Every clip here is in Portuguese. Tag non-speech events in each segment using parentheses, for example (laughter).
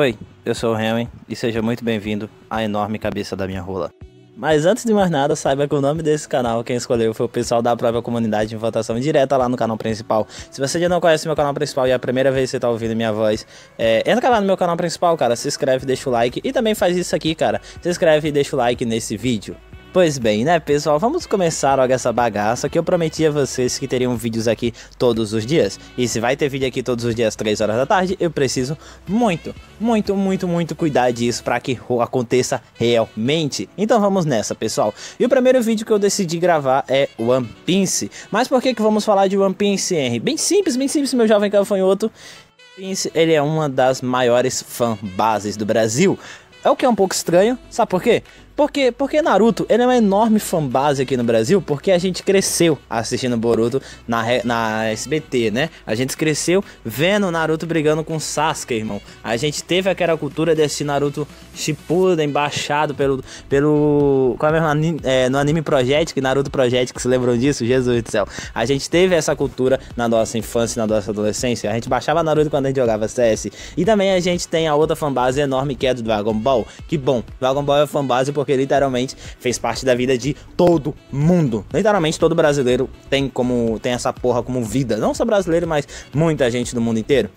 Oi, eu sou o Helmen e seja muito bem-vindo à enorme cabeça da minha rola. Mas antes de mais nada, saiba que o nome desse canal, quem escolheu foi o pessoal da própria comunidade em votação direta lá no canal principal. Se você já não conhece meu canal principal e é a primeira vez que você tá ouvindo minha voz, é, entra lá no meu canal principal, cara, se inscreve, deixa o like e também faz isso aqui, cara. Se inscreve e deixa o like nesse vídeo. Pois bem, né, pessoal, vamos começar logo essa bagaça que eu prometi a vocês que teriam vídeos aqui todos os dias. E se vai ter vídeo aqui todos os dias, 3 horas da tarde, eu preciso muito, muito, muito, muito cuidar disso para que aconteça realmente. Então vamos nessa, pessoal. E o primeiro vídeo que eu decidi gravar é One Piece. Mas por que que vamos falar de One Piece, Henry? Bem simples, bem simples, meu jovem gafanhoto. Piece, ele é uma das maiores fanbases do Brasil. É o que é um pouco estranho, sabe por quê? Porque, porque Naruto, ele é uma enorme fanbase aqui no Brasil, porque a gente cresceu assistindo Boruto na, na SBT, né? A gente cresceu vendo Naruto brigando com Sasuke, irmão. A gente teve aquela cultura desse Naruto Shippuden embaixado pelo... pelo qual é mesmo? É, no Anime Project, que Naruto Project, que se lembram disso? Jesus do céu. A gente teve essa cultura na nossa infância na nossa adolescência. A gente baixava Naruto quando a gente jogava CS. E também a gente tem a outra fanbase enorme que é do Dragon Ball. Que bom, Dragon Ball é fanbase porque literalmente fez parte da vida de todo mundo. Literalmente todo brasileiro tem como tem essa porra como vida, não só brasileiro, mas muita gente do mundo inteiro.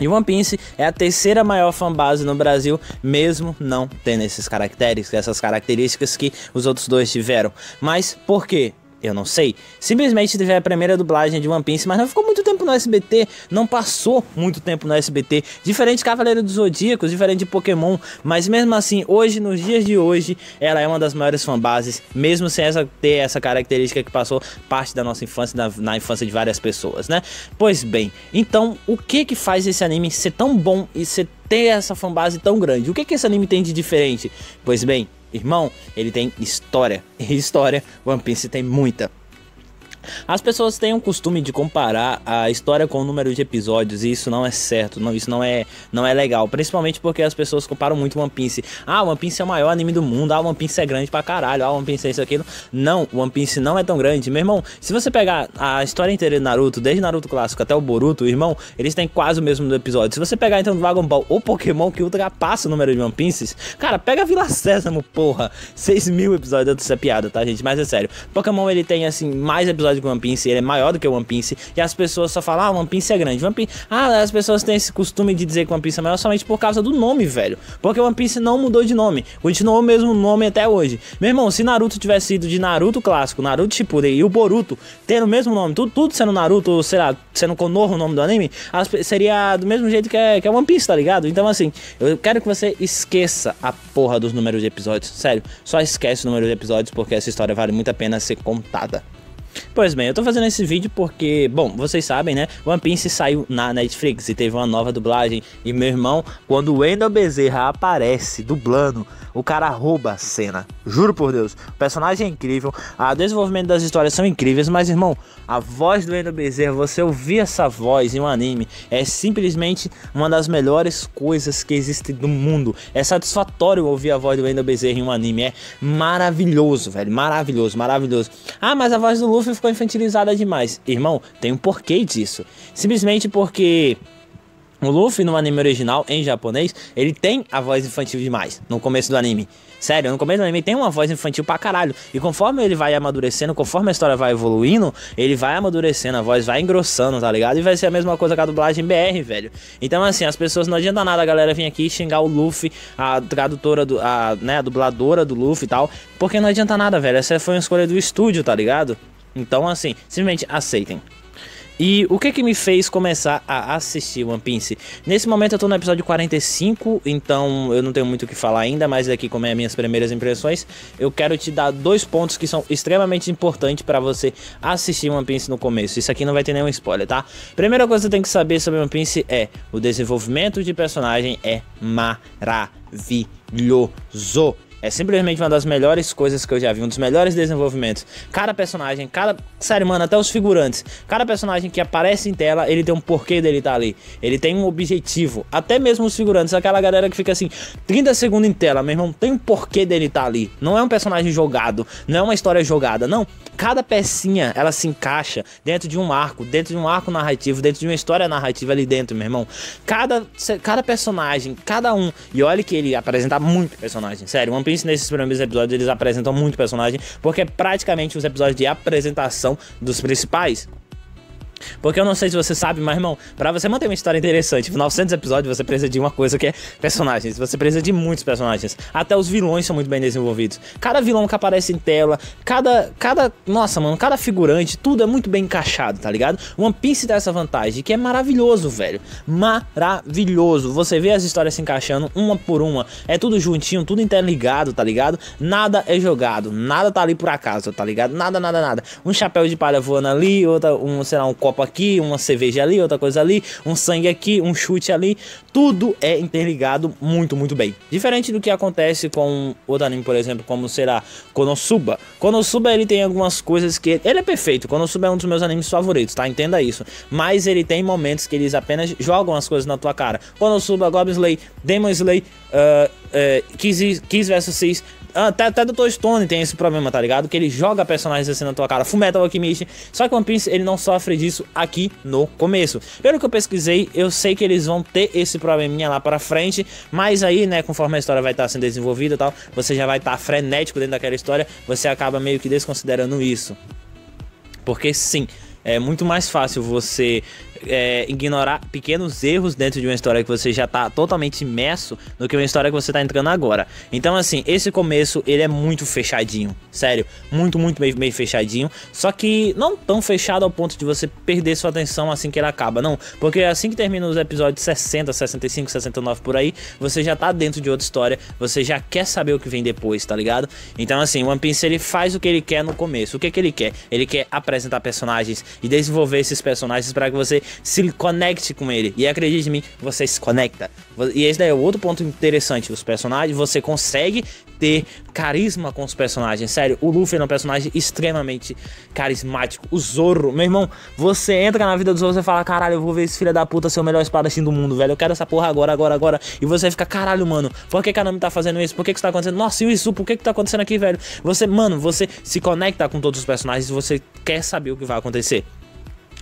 E One Piece é a terceira maior fanbase no Brasil, mesmo não tendo esses caracteres, essas características que os outros dois tiveram. Mas por quê? Eu não sei. Simplesmente teve a primeira dublagem de One Piece, mas não ficou muito tempo no SBT, não passou muito tempo no SBT. Diferente de Cavaleiro dos Zodíacos, diferente de Pokémon, mas mesmo assim, hoje, nos dias de hoje, ela é uma das maiores fanbases, mesmo sem essa, ter essa característica que passou parte da nossa infância, na, na infância de várias pessoas, né? Pois bem, então, o que que faz esse anime ser tão bom e ser ter essa fanbase tão grande? O que que esse anime tem de diferente? Pois bem, Irmão, ele tem história. E (laughs) história, One Piece tem muita. As pessoas têm o costume de comparar a história com o número de episódios e isso não é certo, não, isso não é, não é legal, principalmente porque as pessoas comparam muito One Piece. Ah, One Piece é o maior anime do mundo, ah, One Piece é grande pra caralho, ah, One Piece é isso aquilo. Não, One Piece não é tão grande. Meu irmão, se você pegar a história inteira de Naruto, desde Naruto clássico até o Boruto, irmão, eles têm quase o mesmo episódio. Se você pegar então Dragon Ball ou Pokémon que ultrapassa o número de One Pieces, cara, pega Vila Sésamo, porra. 6 mil episódios, dessa é piada, tá, gente? Mas é sério. Pokémon ele tem assim mais episódios episódio One Piece, ele é maior do que o One Piece, e as pessoas só falam, ah, One Piece é grande. One Piece... Ah, as pessoas têm esse costume de dizer que One Piece é maior somente por causa do nome, velho. Porque One Piece não mudou de nome, continuou o mesmo nome até hoje. Meu irmão, se Naruto tivesse sido de Naruto clássico, Naruto Shippuden e o Boruto tendo o mesmo nome, tudo, tudo sendo Naruto, sei lá, sendo Konoha o nome do anime, seria do mesmo jeito que é, que é One Piece, tá ligado? Então, assim, eu quero que você esqueça a porra dos números de episódios, sério. Só esquece o número de episódios porque essa história vale muito a pena ser contada. Pois bem, eu tô fazendo esse vídeo porque, bom, vocês sabem, né? One Piece saiu na Netflix e teve uma nova dublagem. E meu irmão, quando o Wendell Bezerra aparece dublando, o cara rouba a cena. Juro por Deus. O personagem é incrível, o desenvolvimento das histórias são incríveis, mas irmão, a voz do Wendell Bezerra, você ouvir essa voz em um anime é simplesmente uma das melhores coisas que existe no mundo. É satisfatório ouvir a voz do Wendell Bezerra em um anime, é maravilhoso, velho, maravilhoso, maravilhoso. Ah, mas a voz do Luffy ficou infantilizada demais. Irmão, tem um porquê disso. Simplesmente porque o Luffy no anime original, em japonês, ele tem a voz infantil demais no começo do anime. Sério, no começo do anime tem uma voz infantil pra caralho. E conforme ele vai amadurecendo, conforme a história vai evoluindo, ele vai amadurecendo, a voz vai engrossando, tá ligado? E vai ser a mesma coisa com a dublagem BR, velho. Então, assim, as pessoas não adianta nada a galera vir aqui xingar o Luffy, a tradutora, do, a, né, a dubladora do Luffy e tal. Porque não adianta nada, velho. Essa foi uma escolha do estúdio, tá ligado? Então, assim, simplesmente aceitem. E o que que me fez começar a assistir One Piece? Nesse momento eu tô no episódio 45, então eu não tenho muito o que falar ainda, mas aqui como é as minhas primeiras impressões, eu quero te dar dois pontos que são extremamente importantes para você assistir One Piece no começo. Isso aqui não vai ter nenhum spoiler, tá? Primeira coisa que você tem que saber sobre One Piece é o desenvolvimento de personagem é maravilhoso. É simplesmente uma das melhores coisas que eu já vi, um dos melhores desenvolvimentos. Cada personagem, cada Sério, mano, até os figurantes. Cada personagem que aparece em tela, ele tem um porquê dele estar tá ali. Ele tem um objetivo. Até mesmo os figurantes, aquela galera que fica assim, 30 segundos em tela, meu irmão, tem um porquê dele estar tá ali. Não é um personagem jogado, não é uma história jogada, não. Cada pecinha, ela se encaixa dentro de um arco, dentro de um arco narrativo, dentro de uma história narrativa ali dentro, meu irmão. Cada, cada personagem, cada um. E olha que ele apresenta muito personagem. Sério, One Piece nesses primeiros episódios, eles apresentam muito personagem, porque é praticamente os episódios de apresentação dos principais. Porque eu não sei se você sabe, mas irmão, para você manter uma história interessante, 900 episódios, você precisa de uma coisa que é personagens. Você precisa de muitos personagens. Até os vilões são muito bem desenvolvidos. Cada vilão que aparece em tela, cada cada, nossa, mano, cada figurante, tudo é muito bem encaixado, tá ligado? One Piece tem essa vantagem que é maravilhoso, velho. Maravilhoso. Você vê as histórias se encaixando uma por uma. É tudo juntinho, tudo interligado, tá ligado? Nada é jogado, nada tá ali por acaso, tá ligado? Nada, nada, nada. Um chapéu de palha voando ali, outra, um, sei lá, um copo aqui, uma cerveja ali, outra coisa ali, um sangue aqui, um chute ali. Tudo é interligado muito, muito bem. Diferente do que acontece com outro anime, por exemplo, como será Konosuba. Konosuba ele tem algumas coisas que. Ele é perfeito. Konosuba é um dos meus animes favoritos, tá? Entenda isso. Mas ele tem momentos que eles apenas jogam as coisas na tua cara. Konosuba, Goblin Slay, Demon Slay, uh, uh, Kiss, Kiss vs 6 até, até Dr. Stone tem esse problema, tá ligado? Que ele joga personagens assim na tua cara. Fullmetal Alchemist. Só que One Piece, ele não sofre disso aqui no começo. Pelo que eu pesquisei, eu sei que eles vão ter esse probleminha lá pra frente. Mas aí, né, conforme a história vai estar tá sendo desenvolvida e tal, você já vai estar tá frenético dentro daquela história. Você acaba meio que desconsiderando isso. Porque sim, é muito mais fácil você é, ignorar pequenos erros dentro de uma história que você já tá totalmente imerso do que uma história que você tá entrando agora. Então, assim, esse começo ele é muito fechadinho, sério, muito, muito meio, meio fechadinho. Só que não tão fechado ao ponto de você perder sua atenção assim que ele acaba, não. Porque assim que termina os episódios 60, 65, 69 por aí, você já tá dentro de outra história, você já quer saber o que vem depois, tá ligado? Então, assim, One Piece ele faz o que ele quer no começo. O que, que ele quer? Ele quer apresentar personagens e desenvolver esses personagens para que você se conecte com ele. E acredite em mim, você se conecta. E esse daí é outro ponto interessante. Os personagens, você consegue ter carisma com os personagens. Sério, o Luffy é um personagem extremamente carismático. O Zoro, meu irmão, você entra na vida do Zoro e fala: caralho, eu vou ver esse filho da puta ser o melhor espadachim do mundo, velho. Eu quero essa porra agora, agora, agora. E você fica: caralho, mano, por que, que a Nami tá fazendo isso? Por que, que isso tá acontecendo? Nossa, e isso? Por que, que tá acontecendo aqui, velho? Você, mano, você se conecta com todos os personagens e você quer saber o que vai acontecer.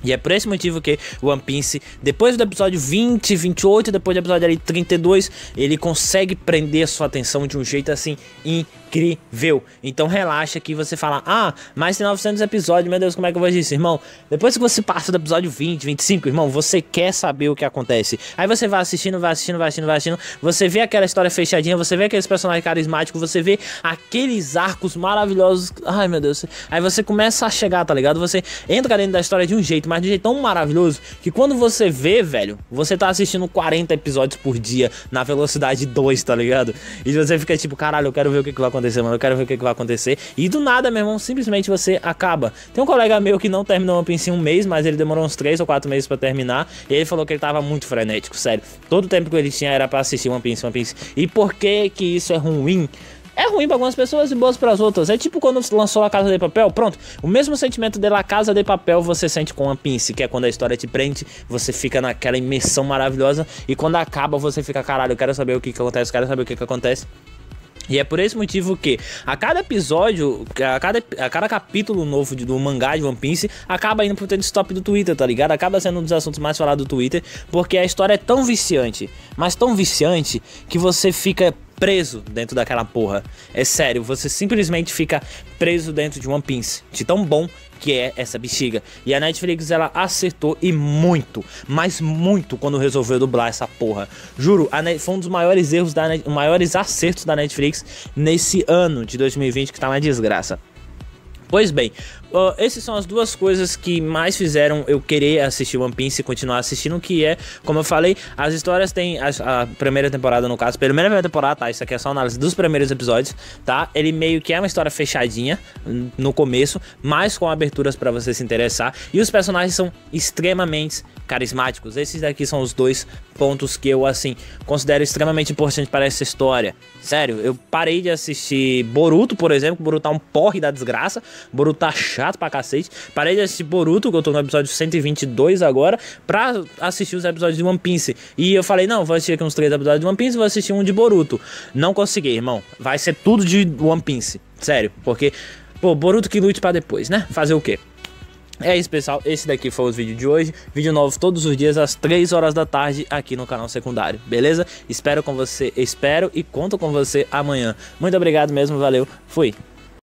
E é por esse motivo que One Piece, depois do episódio 20, 28, depois do episódio ali 32, ele consegue prender a sua atenção de um jeito assim incrível. Então relaxa que você fala: "Ah, mas tem 900 episódios, meu Deus, como é que eu vou dizer, irmão?". Depois que você passa do episódio 20, 25, irmão, você quer saber o que acontece. Aí você vai assistindo, vai assistindo, vai assistindo, vai assistindo, você vê aquela história fechadinha, você vê aqueles personagens carismáticos, você vê aqueles arcos maravilhosos. Ai, meu Deus. Aí você começa a chegar, tá ligado? Você entra dentro da história de um jeito jeito, mas de um jeito tão maravilhoso que quando você vê, velho, você tá assistindo 40 episódios por dia na velocidade 2, tá ligado? E você fica tipo, caralho, eu quero ver o que, que vai acontecer, mano, eu quero ver o que, que vai acontecer. E do nada, meu irmão, simplesmente você acaba. Tem um colega meu que não terminou One Piece em um mês, mas ele demorou uns 3 ou 4 meses para terminar. E ele falou que ele tava muito frenético, sério. Todo o tempo que ele tinha era para assistir One Piece, One Piece. E por que que isso é ruim? é ruim para algumas pessoas e boas para as outras. É tipo quando lançou a Casa de Papel, pronto. O mesmo sentimento de La Casa de Papel você sente com One Piece, que é quando a história te prende, você fica naquela imersão maravilhosa e quando acaba você fica, caralho, eu quero saber o que, que acontece, quero saber o que, que acontece. E é por esse motivo que a cada episódio, a cada, a cada capítulo novo de, do mangá de One Piece acaba indo pro trend stop do Twitter, tá ligado? Acaba sendo um dos assuntos mais falados do Twitter, porque a história é tão viciante, mas tão viciante que você fica preso dentro daquela porra. É sério, você simplesmente fica preso dentro de One Piece. De tão bom que é essa bexiga. E a Netflix ela acertou e muito, mas muito quando resolveu dublar essa porra. Juro, foi um dos maiores erros da Net maiores acertos da Netflix nesse ano de 2020 que tá uma desgraça. Pois bem, Uh, essas são as duas coisas que mais fizeram eu querer assistir One Piece e continuar assistindo, que é, como eu falei, as histórias têm a, a primeira temporada, no caso, primeira temporada, tá? Isso aqui é só análise dos primeiros episódios, tá? Ele meio que é uma história fechadinha no começo, mas com aberturas para você se interessar. E os personagens são extremamente carismáticos. Esses daqui são os dois pontos que eu, assim, considero extremamente importantes para essa história. Sério, eu parei de assistir Boruto, por exemplo. Boruto tá um porre da desgraça. Boruto tá chato chato pra cacete. Parei de assistir Boruto, que eu tô no episódio 122 agora, pra assistir os episódios de One Piece. E eu falei, não, vou assistir aqui uns três episódios de One Piece vou assistir um de Boruto. Não consegui, irmão. Vai ser tudo de One Piece. Sério, porque, pô, Boruto que lute pra depois, né? Fazer o quê? É isso, pessoal. Esse daqui foi o vídeo de hoje. Vídeo novo todos os dias às 3 horas da tarde aqui no canal secundário, beleza? Espero com você, espero e conto com você amanhã. Muito obrigado mesmo, valeu. Fui.